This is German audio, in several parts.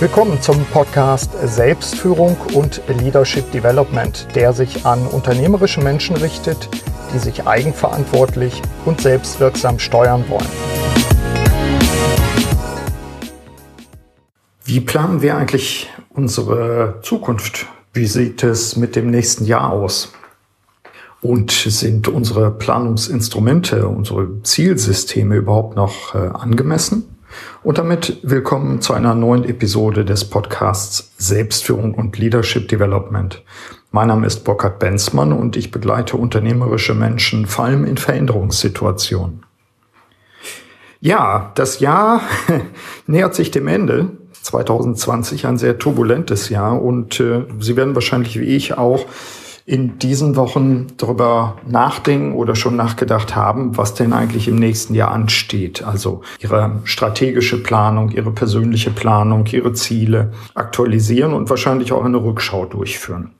Willkommen zum Podcast Selbstführung und Leadership Development, der sich an unternehmerische Menschen richtet, die sich eigenverantwortlich und selbstwirksam steuern wollen. Wie planen wir eigentlich unsere Zukunft? Wie sieht es mit dem nächsten Jahr aus? Und sind unsere Planungsinstrumente, unsere Zielsysteme überhaupt noch äh, angemessen? Und damit willkommen zu einer neuen Episode des Podcasts Selbstführung und Leadership Development. Mein Name ist Burkhard Benzmann und ich begleite unternehmerische Menschen vor allem in Veränderungssituationen. Ja, das Jahr nähert sich dem Ende. 2020 ein sehr turbulentes Jahr und äh, Sie werden wahrscheinlich wie ich auch in diesen Wochen darüber nachdenken oder schon nachgedacht haben, was denn eigentlich im nächsten Jahr ansteht. Also ihre strategische Planung, ihre persönliche Planung, ihre Ziele aktualisieren und wahrscheinlich auch eine Rückschau durchführen.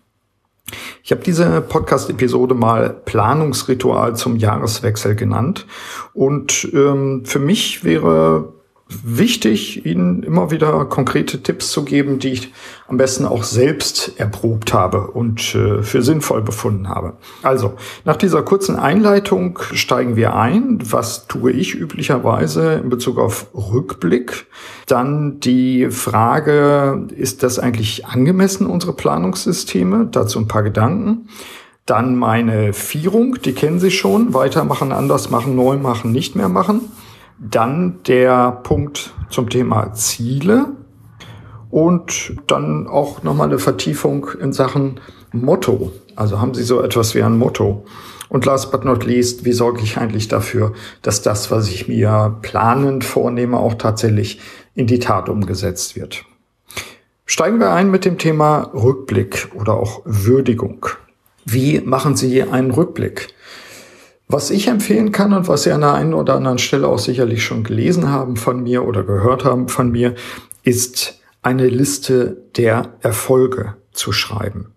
Ich habe diese Podcast-Episode mal Planungsritual zum Jahreswechsel genannt. Und ähm, für mich wäre wichtig, Ihnen immer wieder konkrete Tipps zu geben, die ich am besten auch selbst erprobt habe und äh, für sinnvoll befunden habe. Also, nach dieser kurzen Einleitung steigen wir ein. Was tue ich üblicherweise in Bezug auf Rückblick? Dann die Frage, ist das eigentlich angemessen, unsere Planungssysteme? Dazu ein paar Gedanken. Dann meine Vierung, die kennen Sie schon. Weitermachen, anders machen, neu machen, nicht mehr machen. Dann der Punkt zum Thema Ziele und dann auch nochmal eine Vertiefung in Sachen Motto. Also haben Sie so etwas wie ein Motto. Und last but not least, wie sorge ich eigentlich dafür, dass das, was ich mir planend vornehme, auch tatsächlich in die Tat umgesetzt wird? Steigen wir ein mit dem Thema Rückblick oder auch Würdigung. Wie machen Sie einen Rückblick? Was ich empfehlen kann und was Sie an der einen oder anderen Stelle auch sicherlich schon gelesen haben von mir oder gehört haben von mir, ist eine Liste der Erfolge zu schreiben.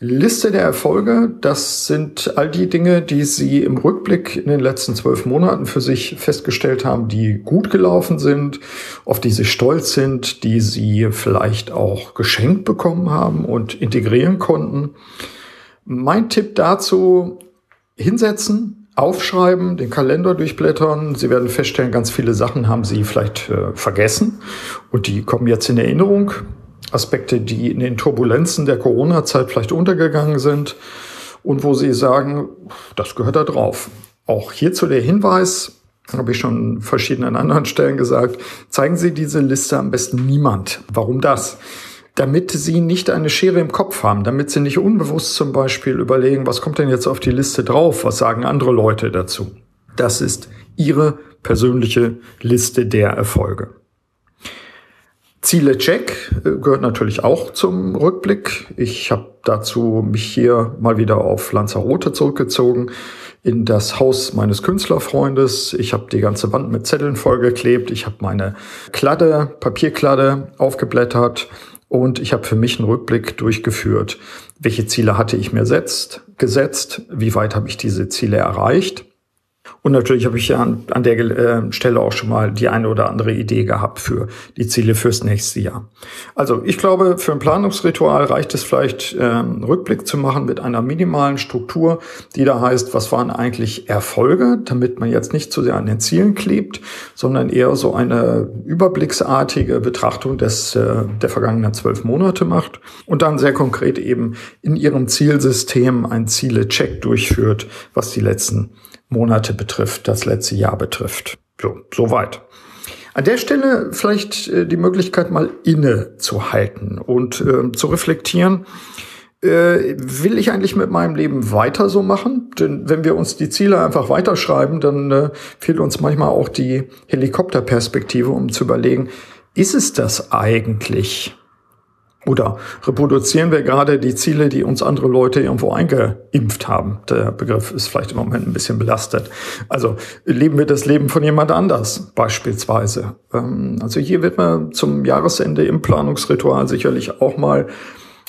Liste der Erfolge, das sind all die Dinge, die Sie im Rückblick in den letzten zwölf Monaten für sich festgestellt haben, die gut gelaufen sind, auf die Sie stolz sind, die Sie vielleicht auch geschenkt bekommen haben und integrieren konnten. Mein Tipp dazu, hinsetzen, aufschreiben, den Kalender durchblättern. Sie werden feststellen, ganz viele Sachen haben Sie vielleicht äh, vergessen und die kommen jetzt in Erinnerung. Aspekte, die in den Turbulenzen der Corona-Zeit vielleicht untergegangen sind und wo Sie sagen, das gehört da drauf. Auch hierzu der Hinweis, habe ich schon verschiedenen anderen Stellen gesagt, zeigen Sie diese Liste am besten niemand. Warum das? Damit sie nicht eine Schere im Kopf haben, damit sie nicht unbewusst zum Beispiel überlegen, was kommt denn jetzt auf die Liste drauf, was sagen andere Leute dazu. Das ist ihre persönliche Liste der Erfolge. Ziele Check äh, gehört natürlich auch zum Rückblick. Ich habe dazu mich hier mal wieder auf Lanzarote zurückgezogen in das Haus meines Künstlerfreundes. Ich habe die ganze Wand mit Zetteln vollgeklebt. Ich habe meine Kladde, Papierkladde aufgeblättert und ich habe für mich einen Rückblick durchgeführt. Welche Ziele hatte ich mir setzt, gesetzt? Wie weit habe ich diese Ziele erreicht? Und natürlich habe ich ja an, an der äh, Stelle auch schon mal die eine oder andere Idee gehabt für die Ziele fürs nächste Jahr. Also ich glaube, für ein Planungsritual reicht es vielleicht, ähm, Rückblick zu machen mit einer minimalen Struktur, die da heißt, was waren eigentlich Erfolge, damit man jetzt nicht zu sehr an den Zielen klebt, sondern eher so eine überblicksartige Betrachtung des, äh, der vergangenen zwölf Monate macht und dann sehr konkret eben in ihrem Zielsystem ein Ziele-Check durchführt, was die letzten Monate betrifft, das letzte Jahr betrifft. So, soweit. An der Stelle vielleicht äh, die Möglichkeit mal inne zu halten und äh, zu reflektieren, äh, will ich eigentlich mit meinem Leben weiter so machen? Denn wenn wir uns die Ziele einfach weiterschreiben, dann äh, fehlt uns manchmal auch die Helikopterperspektive, um zu überlegen, ist es das eigentlich? Oder reproduzieren wir gerade die Ziele, die uns andere Leute irgendwo eingeimpft haben? Der Begriff ist vielleicht im Moment ein bisschen belastet. Also leben wir das Leben von jemand anders beispielsweise. Ähm, also hier wird man zum Jahresende im Planungsritual sicherlich auch mal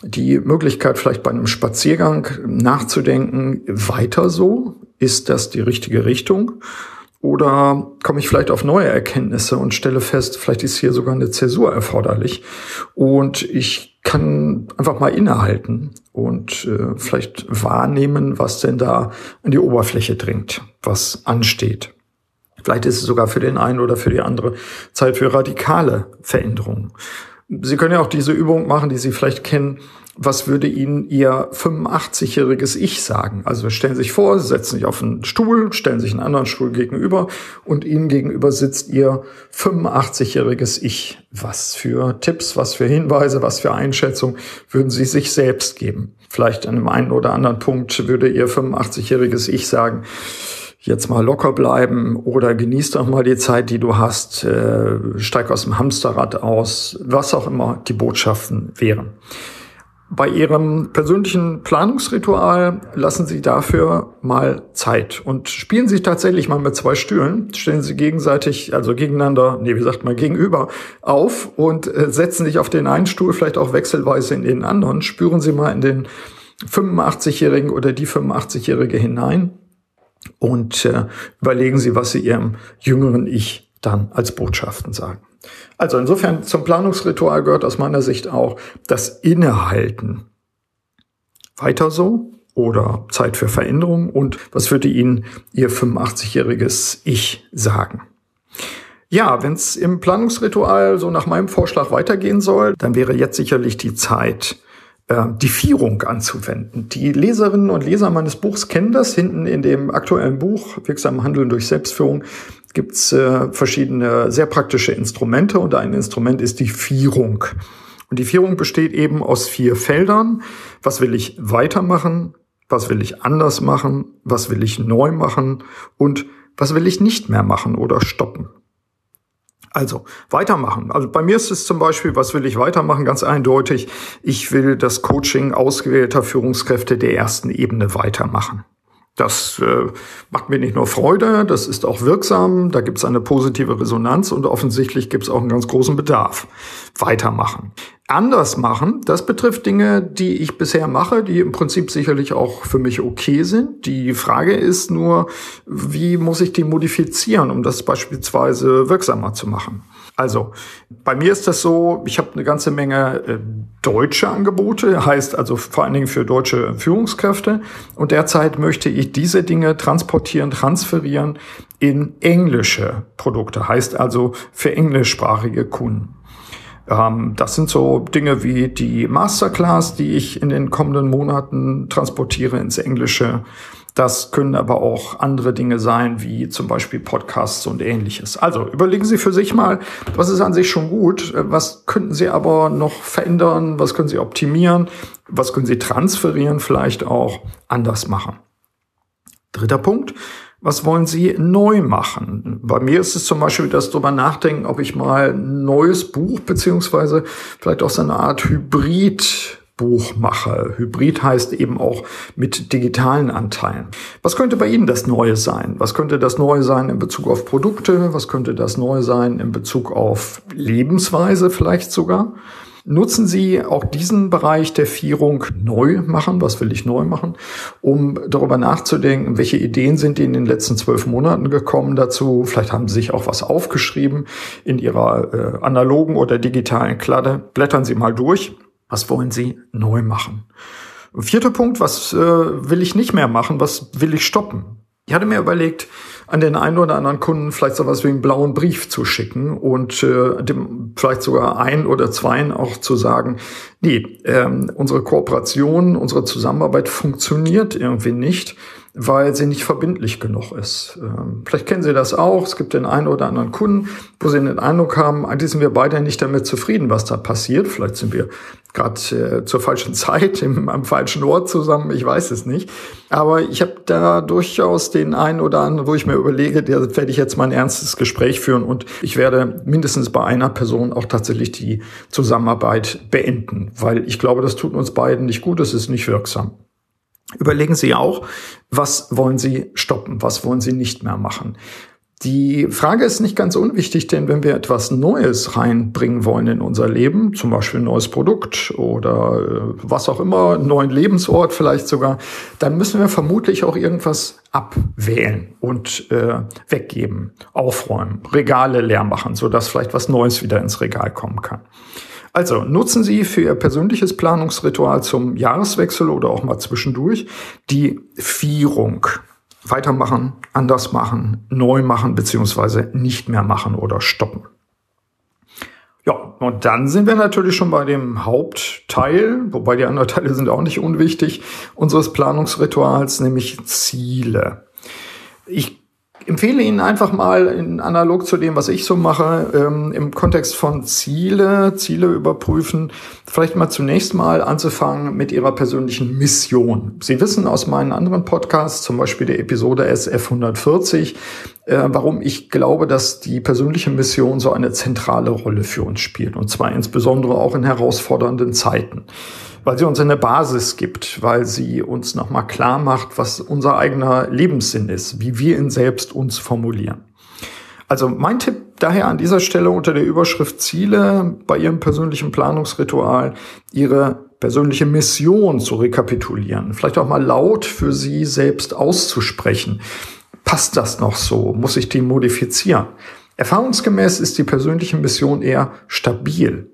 die Möglichkeit, vielleicht bei einem Spaziergang nachzudenken, weiter so? Ist das die richtige Richtung? Oder komme ich vielleicht auf neue Erkenntnisse und stelle fest, vielleicht ist hier sogar eine Zäsur erforderlich. Und ich kann einfach mal innehalten und äh, vielleicht wahrnehmen, was denn da an die Oberfläche dringt, was ansteht. Vielleicht ist es sogar für den einen oder für die andere Zeit für radikale Veränderungen. Sie können ja auch diese Übung machen, die Sie vielleicht kennen. Was würde Ihnen Ihr 85-jähriges Ich sagen? Also stellen Sie sich vor, Sie setzen sich auf einen Stuhl, stellen sich einen anderen Stuhl gegenüber und Ihnen gegenüber sitzt Ihr 85-jähriges Ich. Was für Tipps, was für Hinweise, was für Einschätzung würden Sie sich selbst geben? Vielleicht an einem einen oder anderen Punkt würde Ihr 85-jähriges Ich sagen, jetzt mal locker bleiben oder genieß doch mal die Zeit, die du hast, äh, steig aus dem Hamsterrad aus, was auch immer die Botschaften wären. Bei Ihrem persönlichen Planungsritual lassen Sie dafür mal Zeit und spielen Sie tatsächlich mal mit zwei Stühlen, stellen Sie gegenseitig, also gegeneinander, nee, wie sagt man, gegenüber auf und äh, setzen sich auf den einen Stuhl, vielleicht auch wechselweise in den anderen. Spüren Sie mal in den 85-Jährigen oder die 85-Jährige hinein und äh, überlegen Sie, was Sie Ihrem jüngeren Ich dann als Botschaften sagen. Also insofern zum Planungsritual gehört aus meiner Sicht auch das Innehalten. Weiter so oder Zeit für Veränderung und was würde Ihnen Ihr 85-jähriges Ich sagen? Ja, wenn es im Planungsritual so nach meinem Vorschlag weitergehen soll, dann wäre jetzt sicherlich die Zeit, die Vierung anzuwenden. Die Leserinnen und Leser meines Buchs kennen das. Hinten in dem aktuellen Buch Wirksam Handeln durch Selbstführung gibt's äh, verschiedene sehr praktische Instrumente und ein Instrument ist die Vierung. Und die Vierung besteht eben aus vier Feldern. Was will ich weitermachen? Was will ich anders machen? Was will ich neu machen? Und was will ich nicht mehr machen oder stoppen? Also weitermachen. Also bei mir ist es zum Beispiel, was will ich weitermachen? Ganz eindeutig, ich will das Coaching ausgewählter Führungskräfte der ersten Ebene weitermachen. Das äh, macht mir nicht nur Freude, das ist auch wirksam, da gibt es eine positive Resonanz und offensichtlich gibt es auch einen ganz großen Bedarf. Weitermachen. Anders machen, das betrifft Dinge, die ich bisher mache, die im Prinzip sicherlich auch für mich okay sind. Die Frage ist nur, wie muss ich die modifizieren, um das beispielsweise wirksamer zu machen? Also bei mir ist das so, ich habe eine ganze Menge äh, deutsche Angebote, heißt also vor allen Dingen für deutsche Führungskräfte. Und derzeit möchte ich diese Dinge transportieren, transferieren in englische Produkte, heißt also für englischsprachige Kunden. Ähm, das sind so Dinge wie die Masterclass, die ich in den kommenden Monaten transportiere ins Englische das können aber auch andere Dinge sein, wie zum Beispiel Podcasts und ähnliches. Also überlegen Sie für sich mal, was ist an sich schon gut, was könnten Sie aber noch verändern, was können Sie optimieren, was können Sie transferieren, vielleicht auch anders machen. Dritter Punkt. Was wollen Sie neu machen? Bei mir ist es zum Beispiel das drüber nachdenken, ob ich mal ein neues Buch beziehungsweise vielleicht auch so eine Art Hybrid Buch mache. Hybrid heißt eben auch mit digitalen Anteilen. Was könnte bei Ihnen das Neue sein? Was könnte das Neue sein in Bezug auf Produkte? Was könnte das Neue sein in Bezug auf Lebensweise vielleicht sogar? Nutzen Sie auch diesen Bereich der Vierung neu machen? Was will ich neu machen? Um darüber nachzudenken, welche Ideen sind Ihnen in den letzten zwölf Monaten gekommen dazu? Vielleicht haben Sie sich auch was aufgeschrieben in Ihrer äh, analogen oder digitalen Kladde. Blättern Sie mal durch was wollen Sie neu machen? Vierter Punkt, was äh, will ich nicht mehr machen? Was will ich stoppen? Ich hatte mir überlegt, an den einen oder anderen Kunden vielleicht so was wie einen blauen Brief zu schicken und äh, dem vielleicht sogar ein oder zweien auch zu sagen, nee, ähm, unsere Kooperation, unsere Zusammenarbeit funktioniert irgendwie nicht weil sie nicht verbindlich genug ist. Ähm, vielleicht kennen Sie das auch. Es gibt den einen oder anderen Kunden, wo Sie den Eindruck haben, eigentlich sind wir beide nicht damit zufrieden, was da passiert. Vielleicht sind wir gerade äh, zur falschen Zeit im, am falschen Ort zusammen. Ich weiß es nicht. Aber ich habe da durchaus den einen oder anderen, wo ich mir überlege, der werde ich jetzt mal ein ernstes Gespräch führen und ich werde mindestens bei einer Person auch tatsächlich die Zusammenarbeit beenden, weil ich glaube, das tut uns beiden nicht gut. Es ist nicht wirksam. Überlegen Sie auch, was wollen Sie stoppen, was wollen Sie nicht mehr machen. Die Frage ist nicht ganz unwichtig, denn wenn wir etwas Neues reinbringen wollen in unser Leben, zum Beispiel ein neues Produkt oder äh, was auch immer, einen neuen Lebensort vielleicht sogar, dann müssen wir vermutlich auch irgendwas abwählen und äh, weggeben, aufräumen, Regale leer machen, sodass vielleicht was Neues wieder ins Regal kommen kann. Also nutzen Sie für Ihr persönliches Planungsritual zum Jahreswechsel oder auch mal zwischendurch die Vierung weitermachen, anders machen, neu machen, beziehungsweise nicht mehr machen oder stoppen. Ja, und dann sind wir natürlich schon bei dem Hauptteil, wobei die anderen Teile sind auch nicht unwichtig, unseres Planungsrituals, nämlich Ziele. Ich empfehle Ihnen einfach mal in analog zu dem, was ich so mache, ähm, im Kontext von Ziele, Ziele überprüfen, vielleicht mal zunächst mal anzufangen mit Ihrer persönlichen Mission. Sie wissen aus meinen anderen Podcasts, zum Beispiel der Episode SF 140, äh, warum ich glaube, dass die persönliche Mission so eine zentrale Rolle für uns spielt. Und zwar insbesondere auch in herausfordernden Zeiten weil sie uns eine Basis gibt, weil sie uns nochmal klar macht, was unser eigener Lebenssinn ist, wie wir ihn selbst uns formulieren. Also mein Tipp daher an dieser Stelle unter der Überschrift Ziele bei Ihrem persönlichen Planungsritual, Ihre persönliche Mission zu rekapitulieren, vielleicht auch mal laut für Sie selbst auszusprechen. Passt das noch so? Muss ich die modifizieren? Erfahrungsgemäß ist die persönliche Mission eher stabil.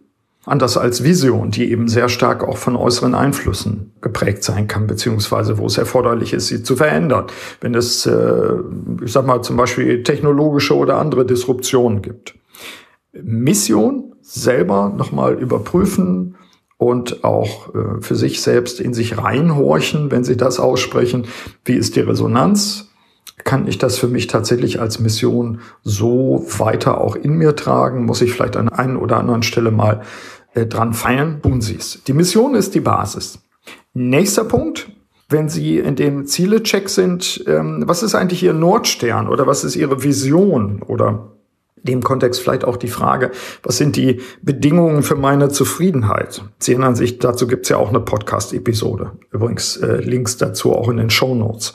Anders als Vision, die eben sehr stark auch von äußeren Einflüssen geprägt sein kann, beziehungsweise wo es erforderlich ist, sie zu verändern, wenn es, äh, ich sag mal, zum Beispiel technologische oder andere Disruptionen gibt. Mission selber nochmal überprüfen und auch äh, für sich selbst in sich reinhorchen, wenn Sie das aussprechen. Wie ist die Resonanz? Kann ich das für mich tatsächlich als Mission so weiter auch in mir tragen? Muss ich vielleicht an einer oder anderen Stelle mal äh, dran feiern, tun Sie es. Die Mission ist die Basis. Nächster Punkt, wenn Sie in dem Zielecheck sind, ähm, was ist eigentlich Ihr Nordstern oder was ist Ihre Vision oder dem Kontext vielleicht auch die Frage, was sind die Bedingungen für meine Zufriedenheit? Sie erinnern sich, dazu gibt's ja auch eine Podcast-Episode. Übrigens äh, Links dazu auch in den Show Notes.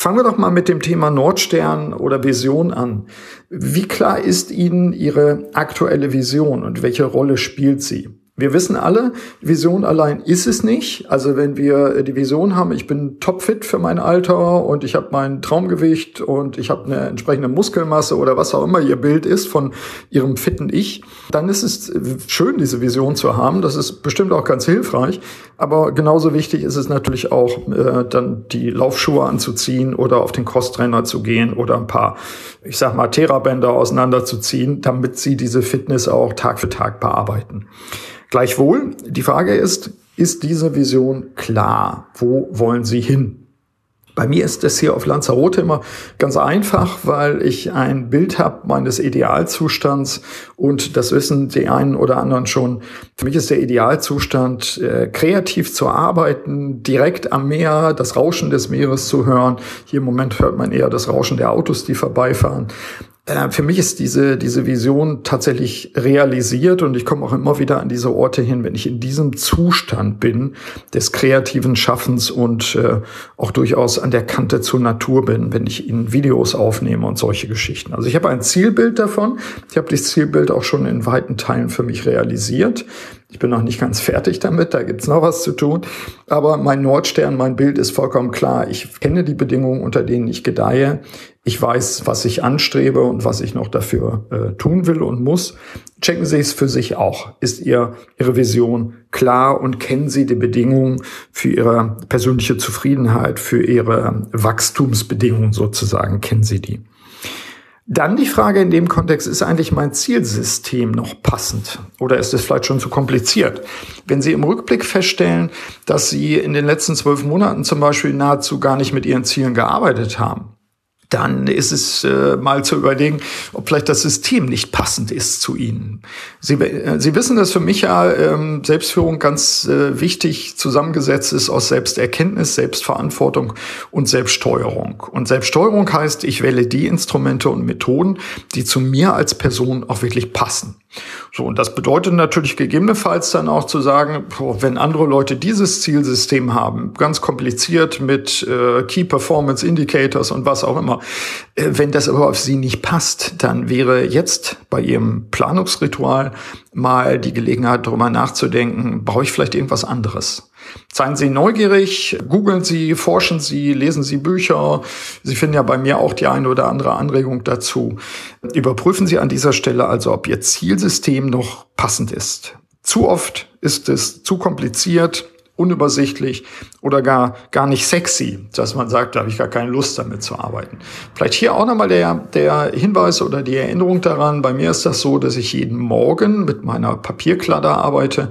Fangen wir doch mal mit dem Thema Nordstern oder Vision an. Wie klar ist Ihnen Ihre aktuelle Vision und welche Rolle spielt sie? Wir wissen alle, Vision allein ist es nicht. Also wenn wir die Vision haben, ich bin topfit für mein Alter und ich habe mein Traumgewicht und ich habe eine entsprechende Muskelmasse oder was auch immer ihr Bild ist von ihrem fitten Ich, dann ist es schön, diese Vision zu haben. Das ist bestimmt auch ganz hilfreich. Aber genauso wichtig ist es natürlich auch, äh, dann die Laufschuhe anzuziehen oder auf den Crosstrainer zu gehen oder ein paar, ich sag mal, Therabänder auseinanderzuziehen, damit sie diese Fitness auch Tag für Tag bearbeiten. Gleichwohl, die Frage ist, ist diese Vision klar? Wo wollen Sie hin? Bei mir ist es hier auf Lanzarote immer ganz einfach, weil ich ein Bild habe meines Idealzustands und das wissen die einen oder anderen schon. Für mich ist der Idealzustand, äh, kreativ zu arbeiten, direkt am Meer, das Rauschen des Meeres zu hören. Hier im Moment hört man eher das Rauschen der Autos, die vorbeifahren. Äh, für mich ist diese, diese Vision tatsächlich realisiert und ich komme auch immer wieder an diese Orte hin, wenn ich in diesem Zustand bin des kreativen Schaffens und äh, auch durchaus an der Kante zur Natur bin, wenn ich in Videos aufnehme und solche Geschichten. Also ich habe ein Zielbild davon. Ich habe das Zielbild auch schon in weiten Teilen für mich realisiert. Ich bin noch nicht ganz fertig damit, da gibt's noch was zu tun. Aber mein Nordstern, mein Bild ist vollkommen klar. Ich kenne die Bedingungen, unter denen ich gedeihe. Ich weiß, was ich anstrebe und was ich noch dafür äh, tun will und muss. Checken Sie es für sich auch. Ist ihr, Ihre Vision klar und kennen Sie die Bedingungen für Ihre persönliche Zufriedenheit, für Ihre Wachstumsbedingungen sozusagen? Kennen Sie die? Dann die Frage in dem Kontext, ist eigentlich mein Zielsystem noch passend oder ist es vielleicht schon zu kompliziert? Wenn Sie im Rückblick feststellen, dass Sie in den letzten zwölf Monaten zum Beispiel nahezu gar nicht mit Ihren Zielen gearbeitet haben, dann ist es äh, mal zu überlegen, ob vielleicht das System nicht passend ist zu Ihnen. Sie, äh, Sie wissen, dass für mich ja ähm, Selbstführung ganz äh, wichtig zusammengesetzt ist aus Selbsterkenntnis, Selbstverantwortung und Selbststeuerung. Und Selbststeuerung heißt, ich wähle die Instrumente und Methoden, die zu mir als Person auch wirklich passen. So, und das bedeutet natürlich gegebenenfalls dann auch zu sagen, wenn andere Leute dieses Zielsystem haben, ganz kompliziert mit äh, Key Performance Indicators und was auch immer, Äh, wenn das aber auf Sie nicht passt, dann wäre jetzt bei Ihrem Planungsritual mal die Gelegenheit, darüber nachzudenken, brauche ich vielleicht irgendwas anderes? Seien Sie neugierig, googeln Sie, forschen Sie, lesen Sie Bücher. Sie finden ja bei mir auch die eine oder andere Anregung dazu. Überprüfen Sie an dieser Stelle also, ob Ihr Zielsystem noch passend ist. Zu oft ist es zu kompliziert, unübersichtlich oder gar, gar nicht sexy, dass man sagt, da habe ich gar keine Lust damit zu arbeiten. Vielleicht hier auch nochmal der, der Hinweis oder die Erinnerung daran. Bei mir ist das so, dass ich jeden Morgen mit meiner Papierkladder arbeite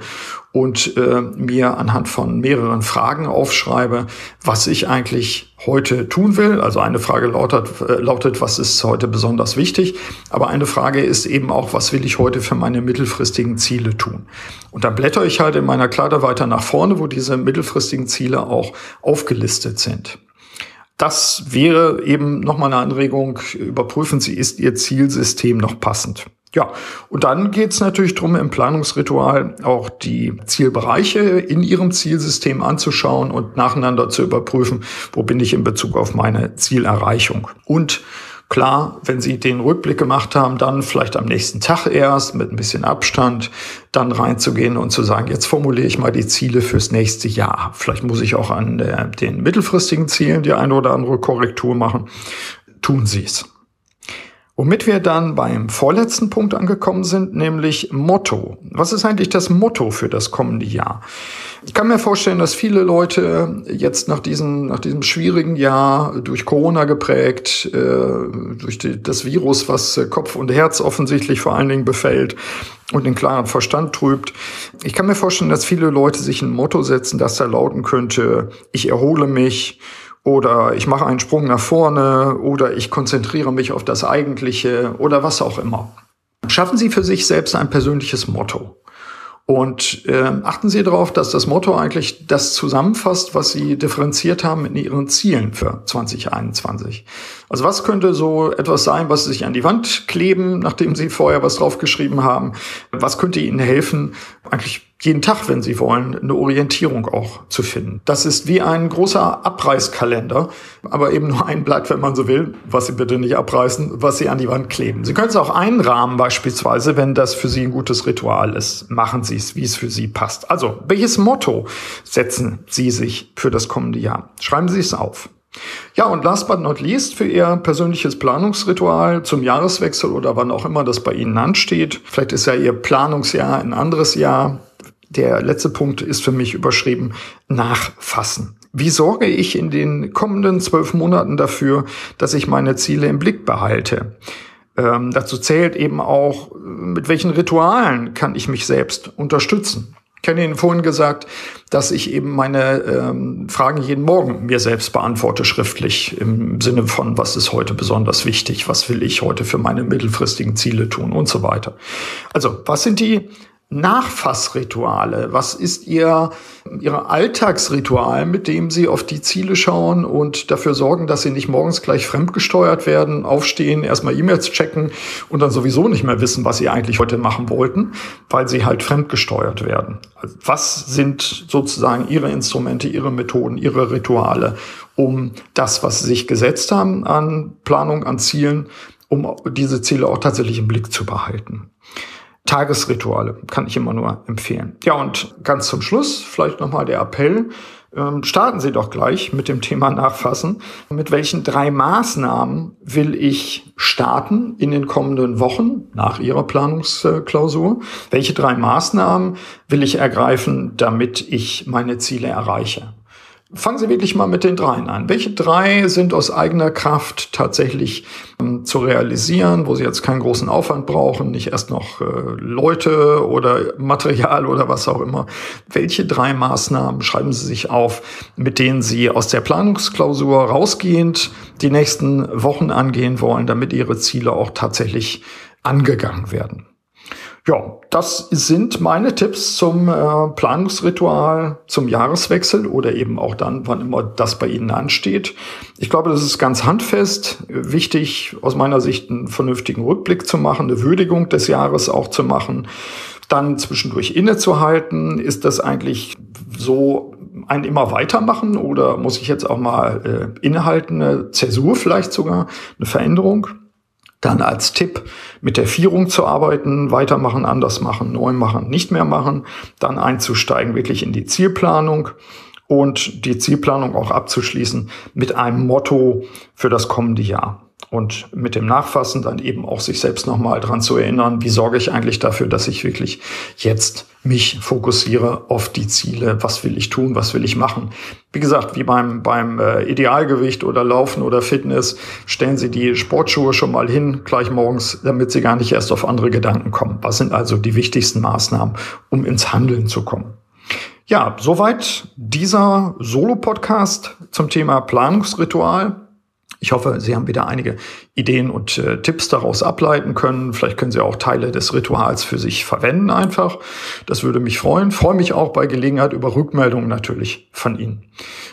und äh, mir anhand von mehreren Fragen aufschreibe, was ich eigentlich heute tun will. Also eine Frage lautet, äh, lautet, was ist heute besonders wichtig? Aber eine Frage ist eben auch, was will ich heute für meine mittelfristigen Ziele tun? Und dann blätter ich halt in meiner Kladder weiter nach vorne, wo diese mittelfristigen Ziele auch aufgelistet sind. Das wäre eben nochmal eine Anregung. Überprüfen Sie, ist Ihr Zielsystem noch passend? Ja, und dann geht's natürlich drum, im Planungsritual auch die Zielbereiche in Ihrem Zielsystem anzuschauen und nacheinander zu überprüfen, wo bin ich in Bezug auf meine Zielerreichung. Und klar, wenn Sie den Rückblick gemacht haben, dann vielleicht am nächsten Tag erst mit ein bisschen Abstand dann reinzugehen und zu sagen, jetzt formuliere ich mal die Ziele fürs nächste Jahr. Vielleicht muss ich auch an den mittelfristigen Zielen die eine oder andere Korrektur machen. Tun Sie es. Womit wir dann beim vorletzten Punkt angekommen sind, nämlich Motto. Was ist eigentlich das Motto für das kommende Jahr? Ich kann mir vorstellen, dass viele Leute jetzt nach diesem, nach diesem schwierigen Jahr durch Corona geprägt, äh, durch das Virus, was Kopf und Herz offensichtlich vor allen Dingen befällt und den klaren Verstand trübt. Ich kann mir vorstellen, dass viele Leute sich ein Motto setzen, das da lauten könnte, ich erhole mich oder ich mache einen Sprung nach vorne oder ich konzentriere mich auf das Eigentliche oder was auch immer. Schaffen Sie für sich selbst ein persönliches Motto. Und äh, achten Sie darauf, dass das Motto eigentlich das zusammenfasst, was Sie differenziert haben in Ihren Zielen für 2021. Also was könnte so etwas sein, was Sie sich an die Wand kleben, nachdem Sie vorher was draufgeschrieben haben? Was könnte Ihnen helfen, eigentlich jeden Tag, wenn Sie wollen, eine Orientierung auch zu finden. Das ist wie ein großer Abreißkalender, aber eben nur ein Blatt, wenn man so will, was Sie bitte nicht abreißen, was Sie an die Wand kleben. Sie können es auch einrahmen beispielsweise, wenn das für Sie ein gutes Ritual ist. Machen Sie es, wie es für Sie passt. Also, welches Motto setzen Sie sich für das kommende Jahr? Schreiben Sie es auf. Ja, und last but not least für Ihr persönliches Planungsritual zum Jahreswechsel oder wann auch immer das bei Ihnen ansteht. Vielleicht ist ja Ihr Planungsjahr ein anderes Jahr der letzte Punkt ist für mich überschrieben, nachfassen. Wie sorge ich in den kommenden zwölf Monaten dafür, dass ich meine Ziele im Blick behalte? Ähm, dazu zählt eben auch, mit welchen Ritualen kann ich mich selbst unterstützen. Ich habe Ihnen vorhin gesagt, dass ich eben meine ähm, Fragen jeden Morgen mir selbst beantworte, schriftlich, im Sinne von, was ist heute besonders wichtig, was will ich heute für meine mittelfristigen Ziele tun und so weiter. Also, was sind die Nachfassrituale? Was ist Ihr, Ihr Alltagsritual, mit dem Sie auf die Ziele schauen und dafür sorgen, dass Sie nicht morgens gleich fremdgesteuert werden, aufstehen, erstmal E-Mails checken und dann sowieso nicht mehr wissen, was Sie eigentlich heute machen wollten, weil Sie halt fremdgesteuert werden? Also was sind sozusagen Ihre Instrumente, Ihre Methoden, Ihre Rituale, um das, was Sie sich gesetzt haben an Planung, an Zielen, um diese Ziele auch tatsächlich im Blick zu behalten? Tagesrituale kann ich immer nur empfehlen. Ja, und ganz zum Schluss vielleicht nochmal der Appell. Ähm, starten Sie doch gleich mit dem Thema Nachfassen. Mit welchen drei Maßnahmen will ich starten in den kommenden Wochen nach Ihrer Planungsklausur? Welche drei Maßnahmen will ich ergreifen, damit ich meine Ziele erreiche? Fangen Sie wirklich mal mit den dreien an. Welche drei sind aus eigener Kraft tatsächlich ähm, zu realisieren, wo Sie jetzt keinen großen Aufwand brauchen, nicht erst noch äh, Leute oder Material oder was auch immer? Welche drei Maßnahmen schreiben Sie sich auf, mit denen Sie aus der Planungsklausur rausgehend die nächsten Wochen angehen wollen, damit Ihre Ziele auch tatsächlich angegangen werden? Ja, das sind meine Tipps zum äh, Planungsritual zum Jahreswechsel oder eben auch dann, wann immer das bei Ihnen ansteht. Ich glaube, das ist ganz handfest. Wichtig aus meiner Sicht einen vernünftigen Rückblick zu machen, eine Würdigung des Jahres auch zu machen, dann zwischendurch innezuhalten. Ist das eigentlich so ein immer weitermachen oder muss ich jetzt auch mal äh, innehalten, eine Zäsur vielleicht sogar, eine Veränderung? Dann als Tipp mit der Vierung zu arbeiten, weitermachen, anders machen, neu machen, nicht mehr machen, dann einzusteigen wirklich in die Zielplanung und die Zielplanung auch abzuschließen mit einem Motto für das kommende Jahr und mit dem Nachfassen dann eben auch sich selbst nochmal dran zu erinnern, wie sorge ich eigentlich dafür, dass ich wirklich jetzt mich fokussiere auf die Ziele, was will ich tun, was will ich machen. Wie gesagt, wie beim, beim äh, Idealgewicht oder Laufen oder Fitness, stellen Sie die Sportschuhe schon mal hin, gleich morgens, damit Sie gar nicht erst auf andere Gedanken kommen. Was sind also die wichtigsten Maßnahmen, um ins Handeln zu kommen? Ja, soweit dieser Solo-Podcast zum Thema Planungsritual. Ich hoffe, Sie haben wieder einige Ideen und äh, Tipps daraus ableiten können. Vielleicht können Sie auch Teile des Rituals für sich verwenden einfach. Das würde mich freuen. Freue mich auch bei Gelegenheit über Rückmeldungen natürlich von Ihnen.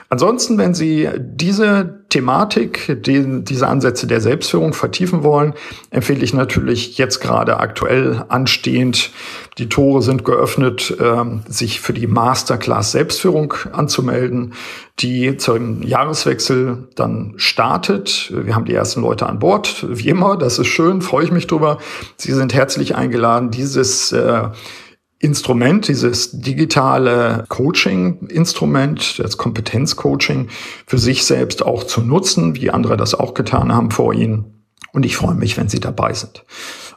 Ansonsten, wenn Sie diese Thematik, die, diese Ansätze der Selbstführung vertiefen wollen, empfehle ich natürlich jetzt gerade aktuell anstehend, die Tore sind geöffnet, äh, sich für die Masterclass Selbstführung anzumelden, die zum Jahreswechsel dann startet. Wir haben die ersten Leute an Bord, wie immer, das ist schön, freue ich mich drüber. Sie sind herzlich eingeladen, dieses äh, Instrument, dieses digitale Coaching-Instrument, das Kompetenzcoaching für sich selbst auch zu nutzen, wie andere das auch getan haben vor Ihnen. Und ich freue mich, wenn Sie dabei sind.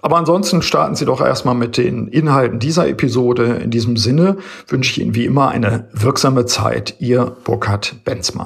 Aber ansonsten starten Sie doch erstmal mit den Inhalten dieser Episode. In diesem Sinne wünsche ich Ihnen wie immer eine wirksame Zeit. Ihr Burkhard Benzmann.